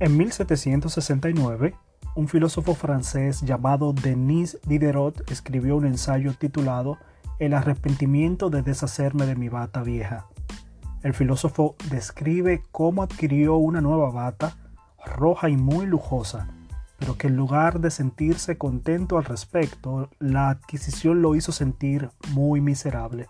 En 1769, un filósofo francés llamado Denis Diderot escribió un ensayo titulado El arrepentimiento de deshacerme de mi bata vieja. El filósofo describe cómo adquirió una nueva bata, roja y muy lujosa, pero que en lugar de sentirse contento al respecto, la adquisición lo hizo sentir muy miserable.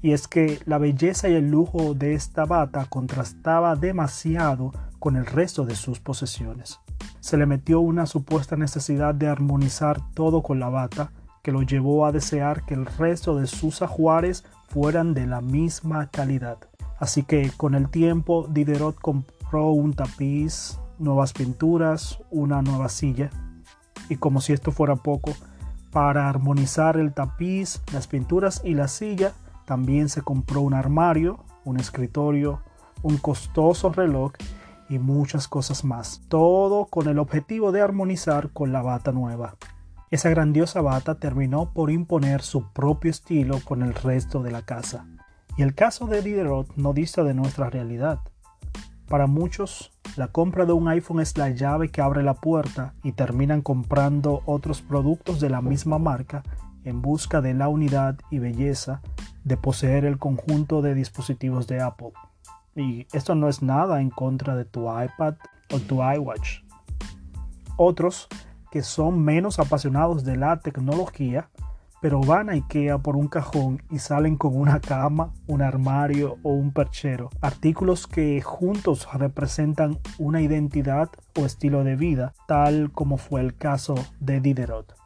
Y es que la belleza y el lujo de esta bata contrastaba demasiado con el resto de sus posesiones. Se le metió una supuesta necesidad de armonizar todo con la bata, que lo llevó a desear que el resto de sus ajuares fueran de la misma calidad. Así que con el tiempo Diderot compró un tapiz, nuevas pinturas, una nueva silla. Y como si esto fuera poco, para armonizar el tapiz, las pinturas y la silla, también se compró un armario, un escritorio, un costoso reloj y muchas cosas más. Todo con el objetivo de armonizar con la bata nueva. Esa grandiosa bata terminó por imponer su propio estilo con el resto de la casa. Y el caso de Diderot no dista de nuestra realidad. Para muchos, la compra de un iPhone es la llave que abre la puerta y terminan comprando otros productos de la misma marca en busca de la unidad y belleza de poseer el conjunto de dispositivos de Apple. Y esto no es nada en contra de tu iPad o tu iWatch. Otros que son menos apasionados de la tecnología, pero van a IKEA por un cajón y salen con una cama, un armario o un perchero. Artículos que juntos representan una identidad o estilo de vida, tal como fue el caso de Diderot.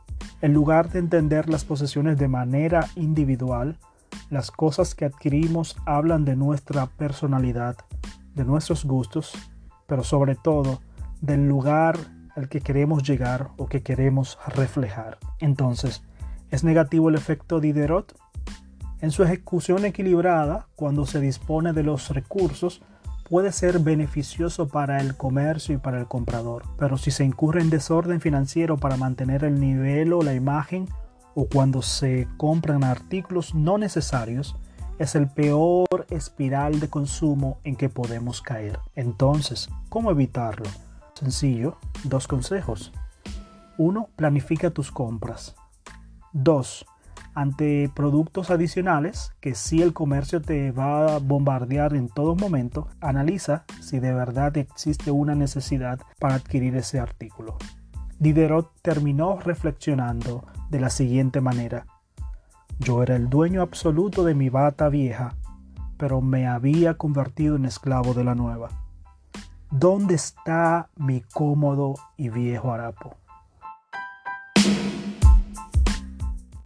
En lugar de entender las posesiones de manera individual, las cosas que adquirimos hablan de nuestra personalidad, de nuestros gustos, pero sobre todo del lugar al que queremos llegar o que queremos reflejar. Entonces, ¿es negativo el efecto Diderot? En su ejecución equilibrada, cuando se dispone de los recursos, puede ser beneficioso para el comercio y para el comprador, pero si se incurre en desorden financiero para mantener el nivel o la imagen, o cuando se compran artículos no necesarios, es el peor espiral de consumo en que podemos caer. Entonces, ¿cómo evitarlo? Sencillo, dos consejos. Uno, planifica tus compras. Dos, ante productos adicionales que si el comercio te va a bombardear en todo momento, analiza si de verdad existe una necesidad para adquirir ese artículo. Diderot terminó reflexionando de la siguiente manera. Yo era el dueño absoluto de mi bata vieja, pero me había convertido en esclavo de la nueva. ¿Dónde está mi cómodo y viejo harapo?